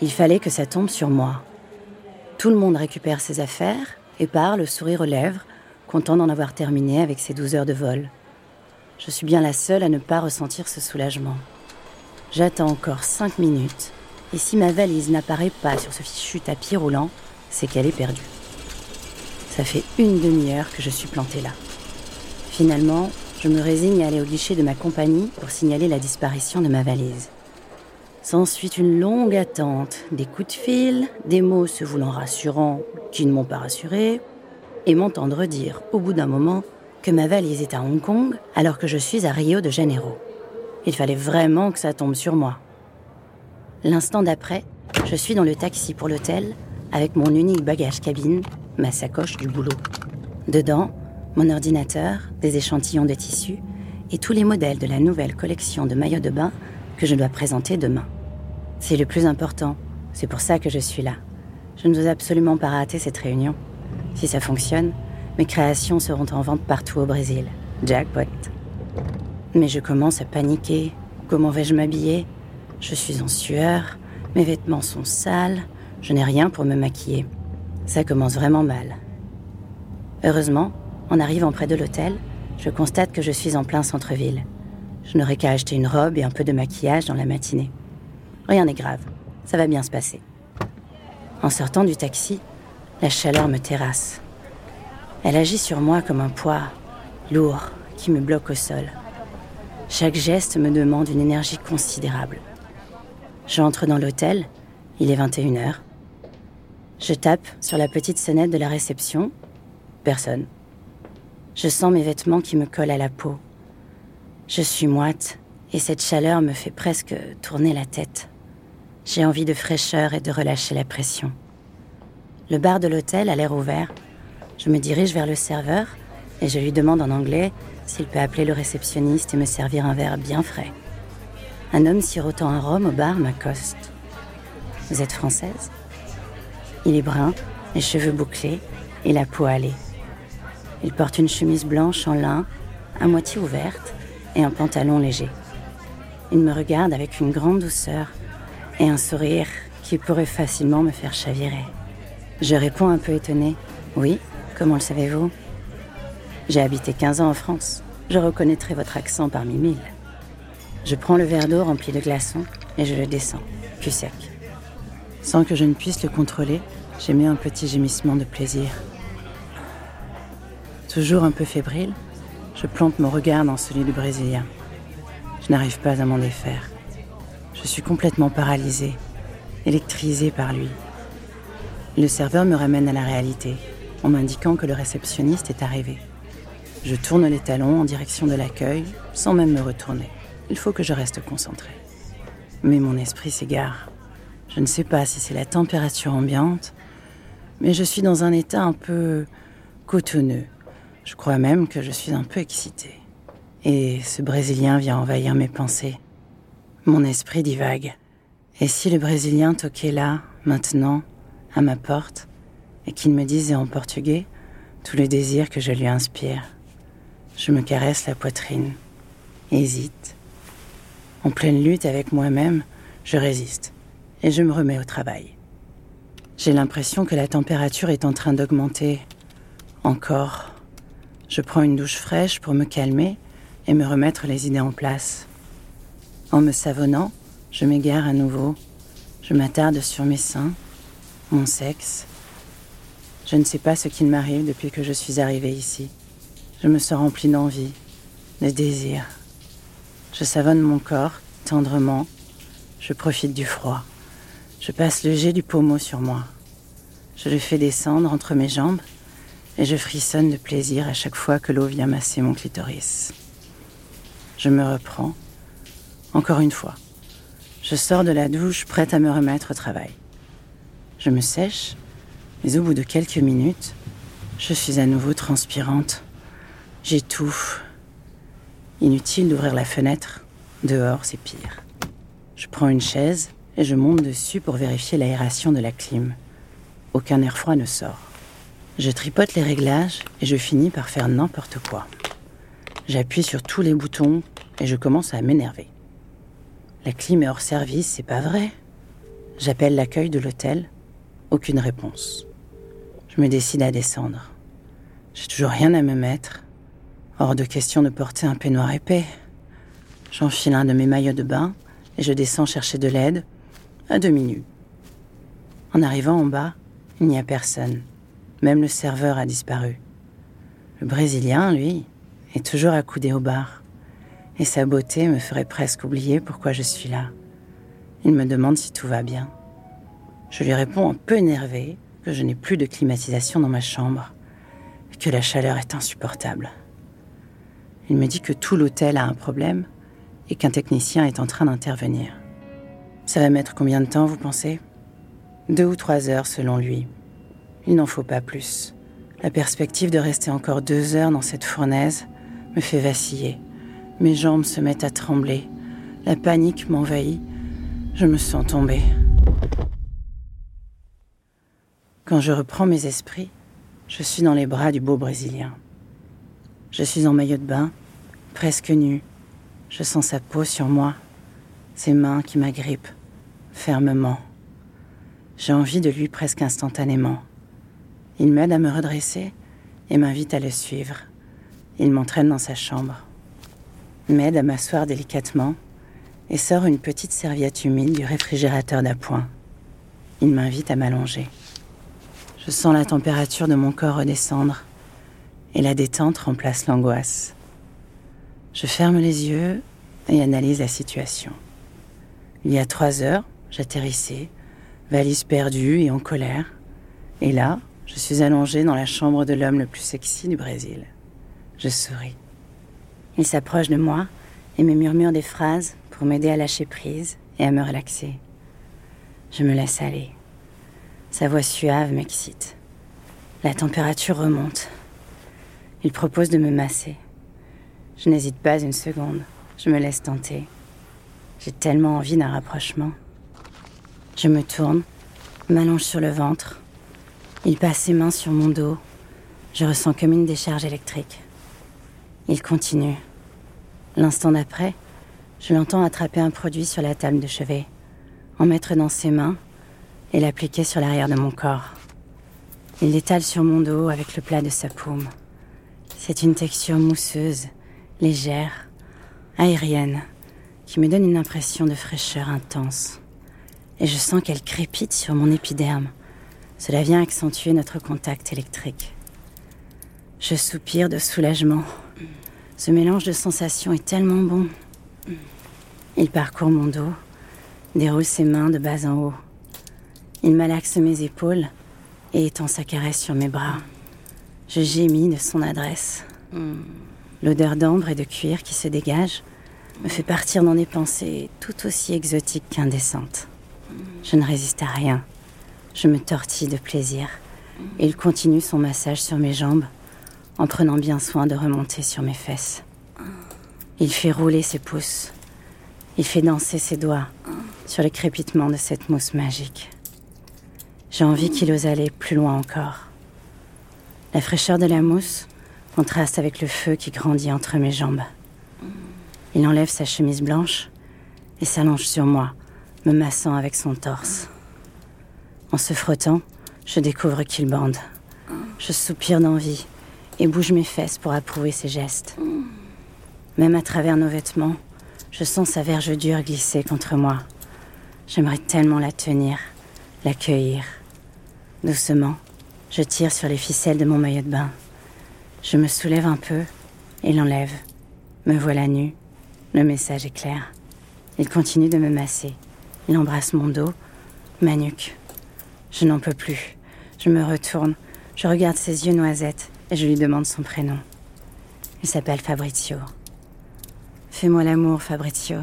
Il fallait que ça tombe sur moi. Tout le monde récupère ses affaires et part, le sourire aux lèvres, content d'en avoir terminé avec ses 12 heures de vol. Je suis bien la seule à ne pas ressentir ce soulagement. J'attends encore 5 minutes, et si ma valise n'apparaît pas sur ce fichu tapis roulant, c'est qu'elle est perdue. Ça fait une demi-heure que je suis plantée là. Finalement, je me résigne à aller au guichet de ma compagnie pour signaler la disparition de ma valise. S'ensuit une longue attente, des coups de fil, des mots se voulant rassurants qui ne m'ont pas rassuré, et m'entendre dire au bout d'un moment que ma valise est à Hong Kong alors que je suis à Rio de Janeiro. Il fallait vraiment que ça tombe sur moi. L'instant d'après, je suis dans le taxi pour l'hôtel avec mon unique bagage cabine, ma sacoche du boulot. Dedans, mon ordinateur, des échantillons de tissus et tous les modèles de la nouvelle collection de maillots de bain que je dois présenter demain. C'est le plus important, c'est pour ça que je suis là. Je ne veux absolument pas rater cette réunion. Si ça fonctionne, mes créations seront en vente partout au Brésil. Jackpot. Mais je commence à paniquer. Comment vais-je m'habiller? Je suis en sueur, mes vêtements sont sales, je n'ai rien pour me maquiller. Ça commence vraiment mal. Heureusement, en arrivant près de l'hôtel, je constate que je suis en plein centre-ville. Je n'aurai qu'à acheter une robe et un peu de maquillage dans la matinée. Rien n'est grave, ça va bien se passer. En sortant du taxi, la chaleur me terrasse. Elle agit sur moi comme un poids lourd qui me bloque au sol. Chaque geste me demande une énergie considérable. J'entre dans l'hôtel, il est 21h. Je tape sur la petite sonnette de la réception. Personne. Je sens mes vêtements qui me collent à la peau. Je suis moite et cette chaleur me fait presque tourner la tête. J'ai envie de fraîcheur et de relâcher la pression. Le bar de l'hôtel a l'air ouvert. Je me dirige vers le serveur et je lui demande en anglais s'il peut appeler le réceptionniste et me servir un verre bien frais. Un homme sirotant un rhum au bar m'accoste. Vous êtes française? Il est brun, les cheveux bouclés et la peau hâlée. Il porte une chemise blanche en lin, à moitié ouverte, et un pantalon léger. Il me regarde avec une grande douceur et un sourire qui pourrait facilement me faire chavirer. Je réponds un peu étonnée. Oui, comment le savez-vous? J'ai habité 15 ans en France. Je reconnaîtrai votre accent parmi mille. Je prends le verre d'eau rempli de glaçons et je le descends, cul sec. Sans que je ne puisse le contrôler, j'émets un petit gémissement de plaisir. Toujours un peu fébrile, je plante mon regard dans celui du Brésilien. Je n'arrive pas à m'en défaire. Je suis complètement paralysée, électrisée par lui. Le serveur me ramène à la réalité en m'indiquant que le réceptionniste est arrivé. Je tourne les talons en direction de l'accueil sans même me retourner. Il faut que je reste concentrée. Mais mon esprit s'égare. Je ne sais pas si c'est la température ambiante, mais je suis dans un état un peu cotonneux. Je crois même que je suis un peu excitée. Et ce Brésilien vient envahir mes pensées. Mon esprit divague. Et si le Brésilien toquait là, maintenant, à ma porte, et qu'il me disait en portugais tout le désir que je lui inspire Je me caresse la poitrine, hésite. En pleine lutte avec moi-même, je résiste et je me remets au travail. J'ai l'impression que la température est en train d'augmenter. Encore. Je prends une douche fraîche pour me calmer et me remettre les idées en place. En me savonnant, je m'égare à nouveau. Je m'attarde sur mes seins, mon sexe. Je ne sais pas ce qu'il m'arrive depuis que je suis arrivée ici. Je me sens remplie d'envie, de désir. Je savonne mon corps tendrement. Je profite du froid. Je passe le jet du pommeau sur moi. Je le fais descendre entre mes jambes et je frissonne de plaisir à chaque fois que l'eau vient masser mon clitoris. Je me reprends encore une fois. Je sors de la douche prête à me remettre au travail. Je me sèche, mais au bout de quelques minutes, je suis à nouveau transpirante. J'étouffe. Inutile d'ouvrir la fenêtre. Dehors, c'est pire. Je prends une chaise et je monte dessus pour vérifier l'aération de la clim. Aucun air froid ne sort. Je tripote les réglages et je finis par faire n'importe quoi. J'appuie sur tous les boutons et je commence à m'énerver. La clim est hors service, c'est pas vrai. J'appelle l'accueil de l'hôtel. Aucune réponse. Je me décide à descendre. J'ai toujours rien à me mettre. Hors de question de porter un peignoir épais. J'enfile un de mes maillots de bain et je descends chercher de l'aide à demi nu. En arrivant en bas, il n'y a personne. Même le serveur a disparu. Le Brésilien, lui, est toujours accoudé au bar. Et sa beauté me ferait presque oublier pourquoi je suis là. Il me demande si tout va bien. Je lui réponds un peu énervé que je n'ai plus de climatisation dans ma chambre et que la chaleur est insupportable. Il me dit que tout l'hôtel a un problème et qu'un technicien est en train d'intervenir. Ça va mettre combien de temps, vous pensez? Deux ou trois heures selon lui. Il n'en faut pas plus. La perspective de rester encore deux heures dans cette fournaise me fait vaciller. Mes jambes se mettent à trembler. La panique m'envahit. Je me sens tomber. Quand je reprends mes esprits, je suis dans les bras du beau Brésilien. Je suis en maillot de bain, presque nu. Je sens sa peau sur moi, ses mains qui m'agrippent, fermement. J'ai envie de lui presque instantanément. Il m'aide à me redresser et m'invite à le suivre. Il m'entraîne dans sa chambre, m'aide à m'asseoir délicatement et sort une petite serviette humide du réfrigérateur d'appoint. Il m'invite à m'allonger. Je sens la température de mon corps redescendre et la détente remplace l'angoisse. Je ferme les yeux et analyse la situation. Il y a trois heures, j'atterrissais, valise perdue et en colère. Et là, je suis allongée dans la chambre de l'homme le plus sexy du Brésil. Je souris. Il s'approche de moi et me murmure des phrases pour m'aider à lâcher prise et à me relaxer. Je me laisse aller. Sa voix suave m'excite. La température remonte. Il propose de me masser. Je n'hésite pas une seconde. Je me laisse tenter. J'ai tellement envie d'un rapprochement. Je me tourne, m'allonge sur le ventre il passe ses mains sur mon dos. Je ressens comme une décharge électrique. Il continue. L'instant d'après, je l'entends attraper un produit sur la table de chevet, en mettre dans ses mains et l'appliquer sur l'arrière de mon corps. Il l'étale sur mon dos avec le plat de sa paume. C'est une texture mousseuse, légère, aérienne, qui me donne une impression de fraîcheur intense. Et je sens qu'elle crépite sur mon épiderme, cela vient accentuer notre contact électrique. Je soupire de soulagement. Ce mélange de sensations est tellement bon. Il parcourt mon dos, déroule ses mains de bas en haut. Il malaxe mes épaules et étend sa caresse sur mes bras. Je gémis de son adresse. L'odeur d'ambre et de cuir qui se dégage me fait partir dans des pensées tout aussi exotiques qu'indécentes. Je ne résiste à rien. Je me tortille de plaisir. Il continue son massage sur mes jambes, en prenant bien soin de remonter sur mes fesses. Il fait rouler ses pouces. Il fait danser ses doigts sur le crépitement de cette mousse magique. J'ai envie qu'il ose aller plus loin encore. La fraîcheur de la mousse contraste avec le feu qui grandit entre mes jambes. Il enlève sa chemise blanche et s'allonge sur moi, me massant avec son torse. En se frottant, je découvre qu'il bande. Je soupire d'envie et bouge mes fesses pour approuver ses gestes. Même à travers nos vêtements, je sens sa verge dure glisser contre moi. J'aimerais tellement la tenir, l'accueillir. Doucement, je tire sur les ficelles de mon maillot de bain. Je me soulève un peu et l'enlève. Me voilà nue. Le message est clair. Il continue de me masser. Il embrasse mon dos, ma nuque, je n'en peux plus. Je me retourne, je regarde ses yeux noisettes et je lui demande son prénom. Il s'appelle Fabrizio. Fais-moi l'amour, Fabrizio.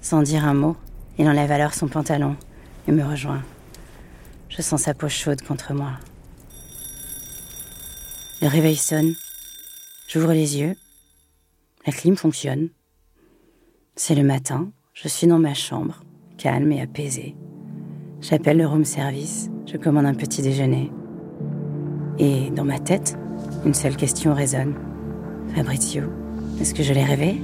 Sans dire un mot, il enlève alors son pantalon et me rejoint. Je sens sa peau chaude contre moi. Le réveil sonne. J'ouvre les yeux. La clim fonctionne. C'est le matin. Je suis dans ma chambre, calme et apaisée. J'appelle le room service, je commande un petit déjeuner. Et dans ma tête, une seule question résonne. Fabrizio, est-ce que je l'ai rêvé?